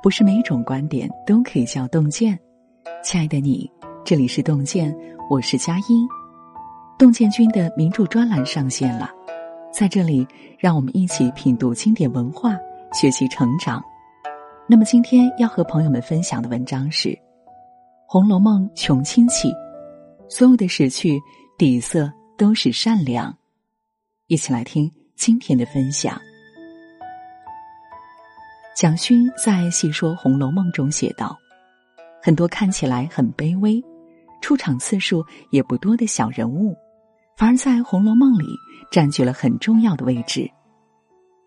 不是每一种观点都可以叫洞见。亲爱的你，这里是洞见，我是佳音。洞见君的名著专栏上线了，在这里，让我们一起品读经典文化，学习成长。那么今天要和朋友们分享的文章是《红楼梦》穷亲戚，所有的死去底色都是善良。一起来听今天的分享。蒋勋在细说《红楼梦》中写道：“很多看起来很卑微、出场次数也不多的小人物，反而在《红楼梦》里占据了很重要的位置。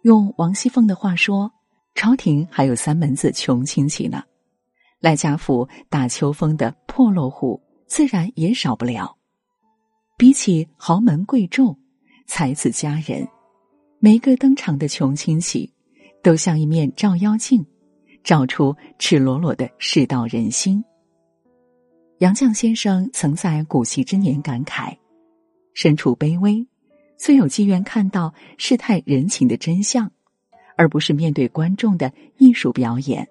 用王熙凤的话说，朝廷还有三门子穷亲戚呢。赖家府打秋风的破落户，自然也少不了。比起豪门贵胄、才子佳人，每个登场的穷亲戚。”都像一面照妖镜，照出赤裸裸的世道人心。杨绛先生曾在古稀之年感慨：“身处卑微，虽有机缘看到世态人情的真相，而不是面对观众的艺术表演。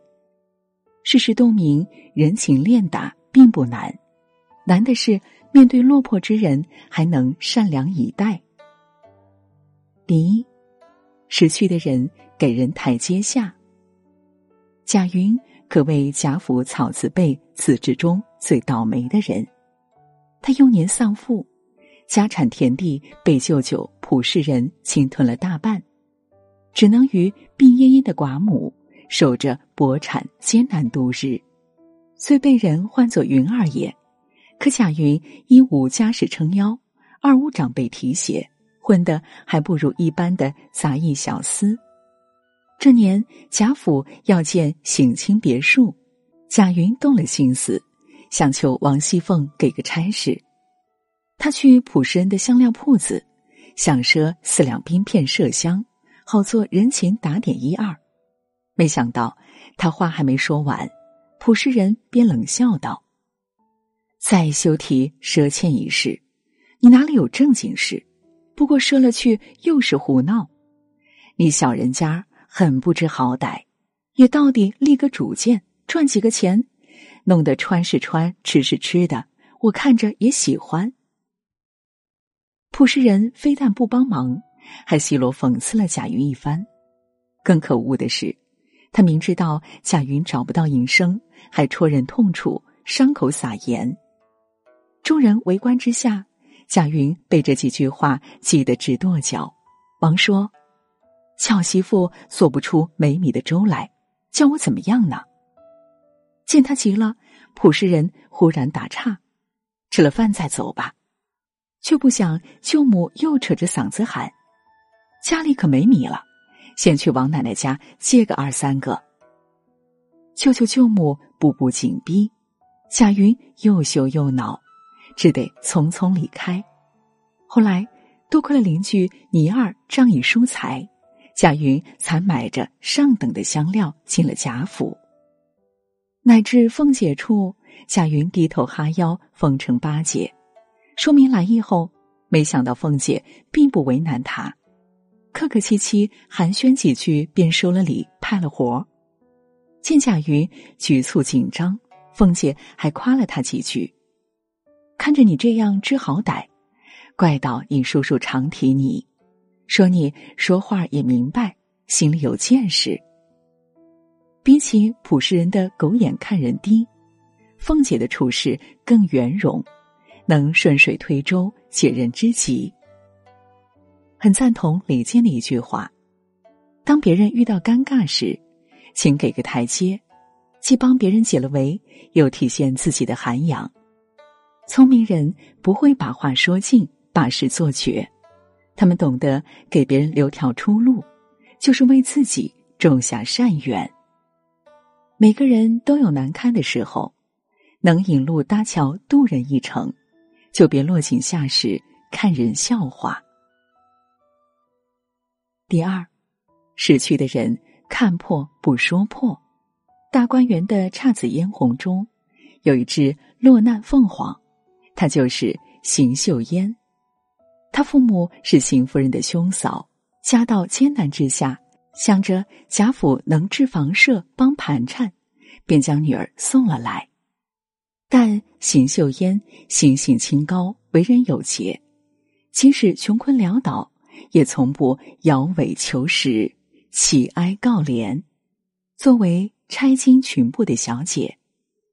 事实洞明，人情练达并不难，难的是面对落魄之人还能善良以待。第一，失去的人。”给人台阶下。贾云可谓贾府草字辈子侄中最倒霉的人。他幼年丧父，家产田地被舅舅普氏人侵吞了大半，只能与病恹恹的寡母守着薄产艰难度日。虽被人唤作云二爷，可贾云一无家世撑腰，二无长辈提携，混得还不如一般的杂役小厮。这年贾府要建省亲别墅，贾云动了心思，想求王熙凤给个差事。他去朴实人的香料铺子，想赊四两冰片麝香，好做人情打点一二。没想到他话还没说完，朴实人便冷笑道：“再休提赊欠一事，你哪里有正经事？不过赊了去又是胡闹，你小人家。”很不知好歹，也到底立个主见，赚几个钱，弄得穿是穿，吃是吃的，我看着也喜欢。朴实人非但不帮忙，还奚落讽刺了贾云一番。更可恶的是，他明知道贾云找不到营生，还戳人痛处，伤口撒盐。众人围观之下，贾云被这几句话气得直跺脚，忙说。巧媳妇做不出没米的粥来，叫我怎么样呢？见他急了，朴实人忽然打岔：“吃了饭再走吧。”却不想舅母又扯着嗓子喊：“家里可没米了，先去王奶奶家借个二三个。”舅舅舅母步步紧逼，贾云又羞又恼，只得匆匆离开。后来多亏了邻居倪二仗义疏财。贾云才买着上等的香料进了贾府，乃至凤姐处，贾云低头哈腰奉承八姐，说明来意后，没想到凤姐并不为难他，客客气气寒暄几句便收了礼，派了活。见贾云局促紧张，凤姐还夸了他几句：“看着你这样知好歹，怪到你叔叔常提你。”说你说话也明白，心里有见识。比起朴实人的狗眼看人低，凤姐的处事更圆融，能顺水推舟，解人之急。很赞同李健的一句话：当别人遇到尴尬时，请给个台阶，既帮别人解了围，又体现自己的涵养。聪明人不会把话说尽，把事做绝。他们懂得给别人留条出路，就是为自己种下善缘。每个人都有难堪的时候，能引路搭桥渡人一程，就别落井下石看人笑话。第二，逝去的人看破不说破。大观园的姹紫嫣红中，有一只落难凤凰，它就是邢岫烟。他父母是邢夫人的兄嫂，家道艰难之下，想着贾府能置房舍、帮盘缠，便将女儿送了来。但邢岫烟心性清高，为人有节，即使穷困潦倒，也从不摇尾求食、乞哀告怜。作为钗金裙布的小姐，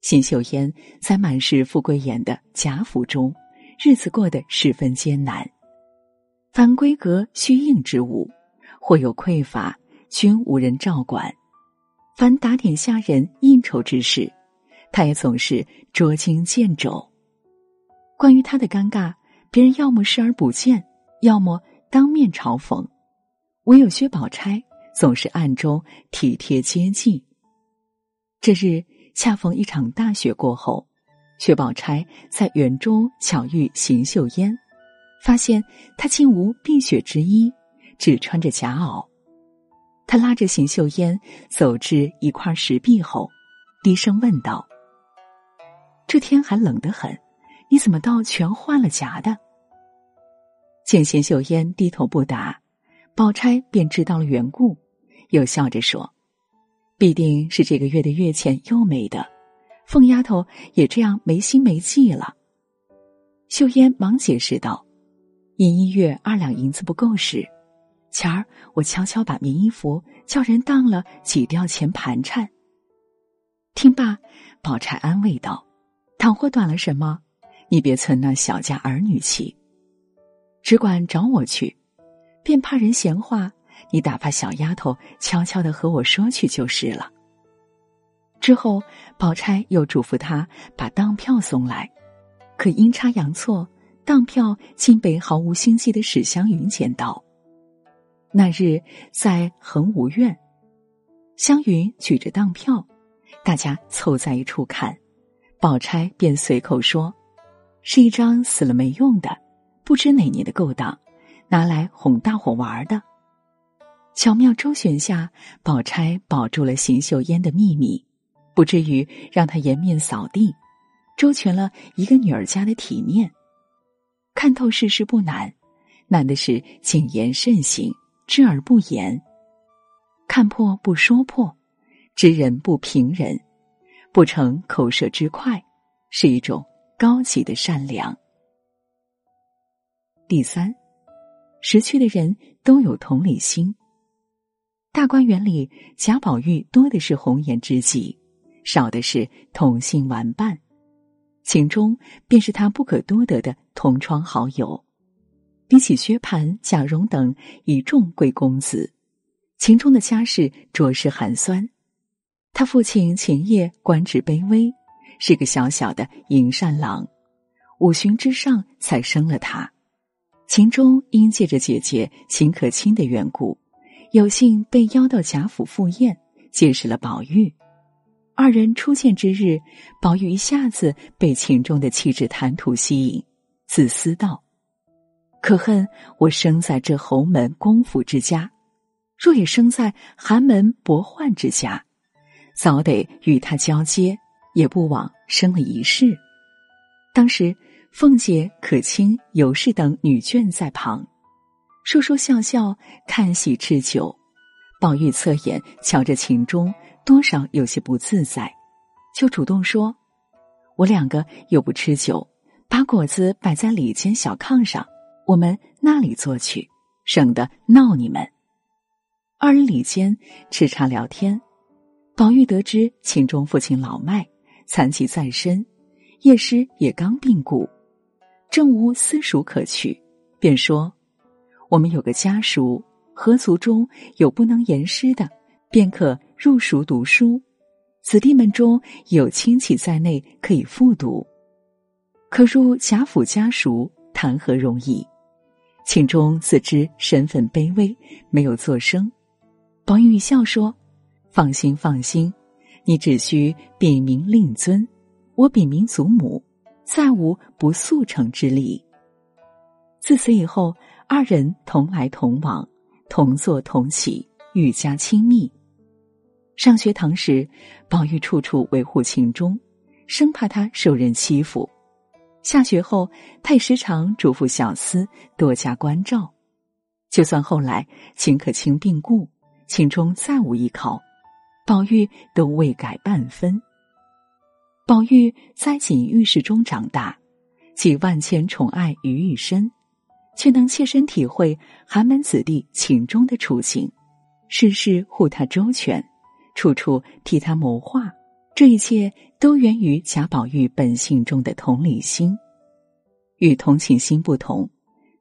邢岫烟在满是富贵眼的贾府中，日子过得十分艰难。凡闺阁需应之物，或有匮乏，均无人照管；凡打点下人应酬之事，他也总是捉襟见肘。关于他的尴尬，别人要么视而不见，要么当面嘲讽，唯有薛宝钗总是暗中体贴接济。这日恰逢一场大雪过后，薛宝钗在园中巧遇邢岫烟，发现他竟无碧雪之衣，只穿着夹袄。他拉着邢岫烟走至一块石壁后，低声问道。这天还冷得很，你怎么倒全换了夹的？见邢岫烟低头不答，宝钗便知道了缘故，又笑着说：“必定是这个月的月钱又没的，凤丫头也这样没心没计了。”秀烟忙解释道：“因一月二两银子不够使，前儿我悄悄把棉衣服叫人当了，挤掉钱盘缠。”听罢，宝钗安慰道。倘或短了什么，你别存那小家儿女气，只管找我去，便怕人闲话，你打发小丫头悄悄的和我说去就是了。之后，宝钗又嘱咐他把当票送来，可阴差阳错，当票竟被毫无心机的史湘云捡到。那日在恒芜苑，湘云举着当票，大家凑在一处看。宝钗便随口说：“是一张死了没用的，不知哪年的勾当，拿来哄大伙玩的。”巧妙周旋下，宝钗保住了邢岫烟的秘密，不至于让她颜面扫地，周全了一个女儿家的体面。看透世事不难，难的是谨言慎行，知而不言，看破不说破，知人不评人。不成口舌之快，是一种高级的善良。第三，识趣的人都有同理心。大观园里，贾宝玉多的是红颜知己，少的是同性玩伴，秦钟便是他不可多得的同窗好友。比起薛蟠、贾蓉等一众贵公子，秦钟的家世着实寒酸。他父亲秦业官职卑微，是个小小的营善郎，五旬之上才生了他。秦钟因借着姐姐秦可卿的缘故，有幸被邀到贾府赴宴，结识了宝玉。二人初见之日，宝玉一下子被秦钟的气质谈吐吸引，自私道：“可恨我生在这侯门公府之家，若也生在寒门薄宦之家。”早得与他交接，也不枉生了一世。当时凤姐、可卿、尤氏等女眷在旁，说说笑笑，看戏吃酒。宝玉侧眼瞧着秦钟，多少有些不自在，就主动说：“我两个又不吃酒，把果子摆在里间小炕上，我们那里坐去，省得闹你们。”二人里间吃茶聊天。宝玉得知秦钟父亲老迈，残疾在身，叶师也刚病故，正无私塾可去，便说：“我们有个家塾，合族中有不能言师的，便可入塾读书。子弟们中有亲戚在内，可以复读。可入贾府家塾，谈何容易？”秦钟自知身份卑微，没有作声。宝玉一笑说。放心，放心，你只需禀明令尊，我禀明祖母，再无不速成之理。自此以后，二人同来同往，同坐同起，愈加亲密。上学堂时，宝玉处处维护秦钟，生怕他受人欺负；下学后，他也时常嘱咐小厮多加关照。就算后来秦可卿病故。秦钟再无依靠，宝玉都未改半分。宝玉在锦玉室中长大，集万千宠爱于一身，却能切身体会寒门子弟秦钟的处境，事事护他周全，处处替他谋划。这一切都源于贾宝玉本性中的同理心。与同情心不同，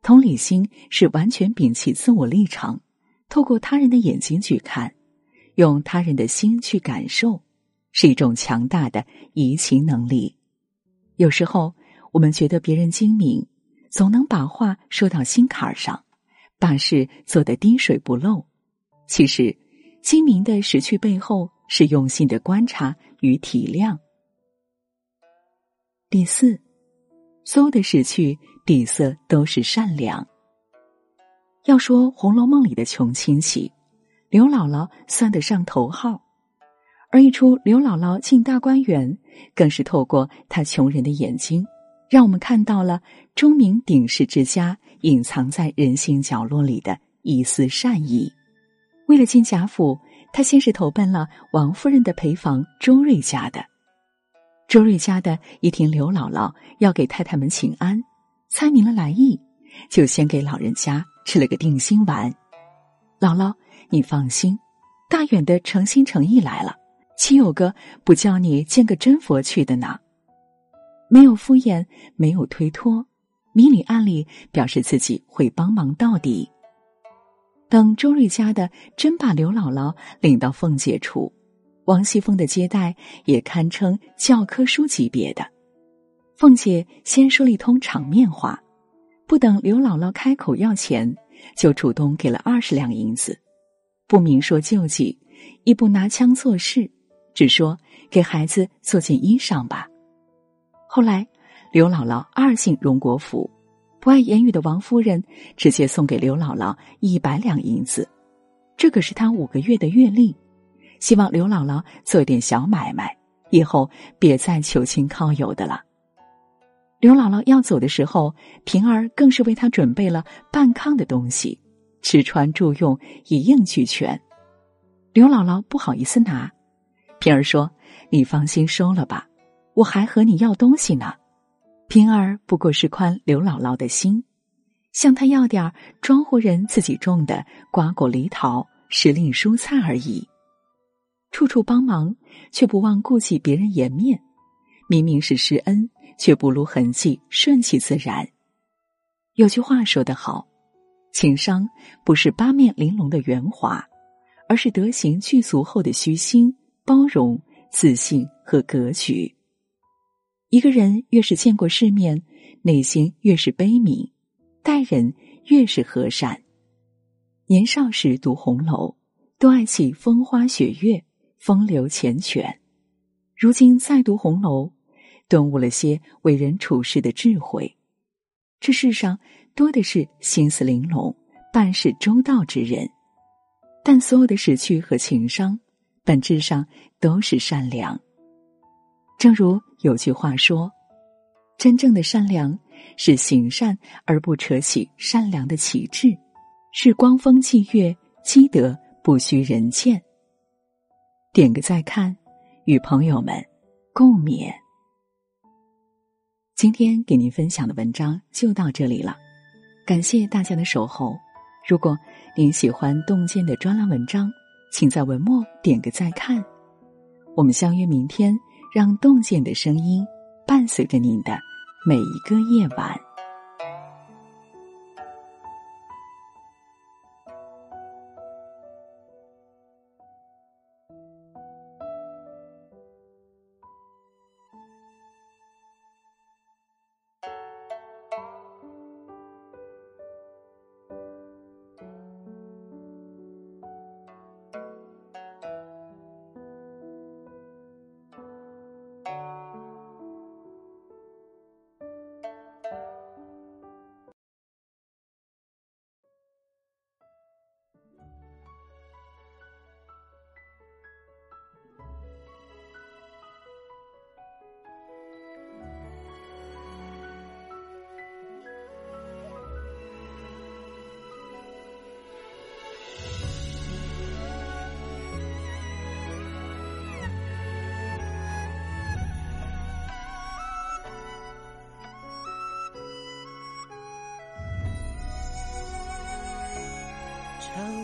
同理心是完全摒弃自我立场，透过他人的眼睛去看，用他人的心去感受，是一种强大的移情能力。有时候，我们觉得别人精明，总能把话说到心坎上，把事做得滴水不漏。其实，精明的识趣背后是用心的观察与体谅。第四。所有的死去底色都是善良。要说《红楼梦》里的穷亲戚，刘姥姥算得上头号，而一出刘姥姥进大观园，更是透过她穷人的眼睛，让我们看到了钟鸣鼎食之家隐藏在人心角落里的一丝善意。为了进贾府，他先是投奔了王夫人的陪房周瑞家的。周瑞家的一听刘姥姥要给太太们请安，猜明了来意，就先给老人家吃了个定心丸。姥姥，你放心，大远的诚心诚意来了，岂有个不叫你见个真佛去的呢？没有敷衍，没有推脱，明里暗里表示自己会帮忙到底。等周瑞家的真把刘姥姥领到凤姐处。王熙凤的接待也堪称教科书级别的。凤姐先说了一通场面话，不等刘姥姥开口要钱，就主动给了二十两银子，不明说救济，亦不拿腔作势，只说给孩子做件衣裳吧。后来，刘姥姥二进荣国府，不爱言语的王夫人直接送给刘姥姥一百两银子，这可是她五个月的月例。希望刘姥姥做点小买卖，以后别再求亲靠友的了。刘姥姥要走的时候，平儿更是为她准备了半炕的东西，吃穿住用一应俱全。刘姥姥不好意思拿，平儿说：“你放心收了吧，我还和你要东西呢。”平儿不过是宽刘姥姥的心，向她要点庄户人自己种的瓜果梨桃、时令蔬菜而已。处处帮忙，却不忘顾及别人颜面；明明是施恩，却不露痕迹，顺其自然。有句话说得好：“情商不是八面玲珑的圆滑，而是德行具足后的虚心、包容、自信和格局。”一个人越是见过世面，内心越是悲悯，待人越是和善。年少时读红楼，都爱起风花雪月。风流缱绻，如今再读红楼，顿悟了些为人处事的智慧。这世上多的是心思玲珑、办事周到之人，但所有的识趣和情商，本质上都是善良。正如有句话说：“真正的善良是行善而不扯起善良的旗帜，是光风霁月，积德不需人见。”点个再看，与朋友们共勉。今天给您分享的文章就到这里了，感谢大家的守候。如果您喜欢洞见的专栏文章，请在文末点个再看。我们相约明天，让动见的声音伴随着您的每一个夜晚。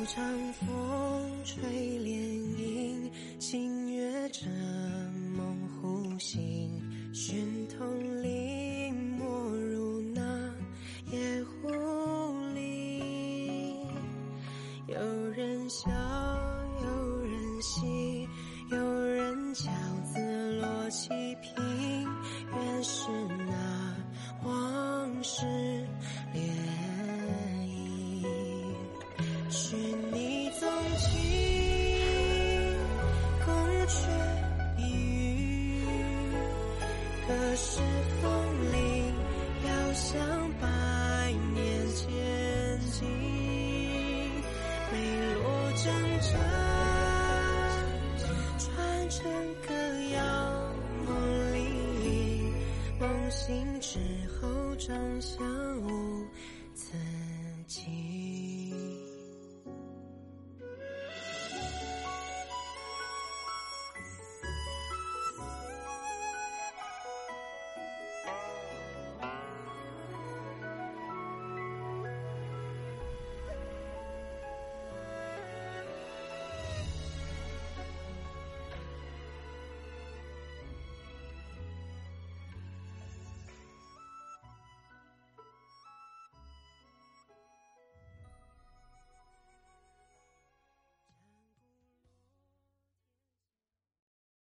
长风吹涟漪，星月着梦忽醒，寻同这是风铃遥响百年千金，梅落征战，传承歌谣梦里，梦醒之后，长相。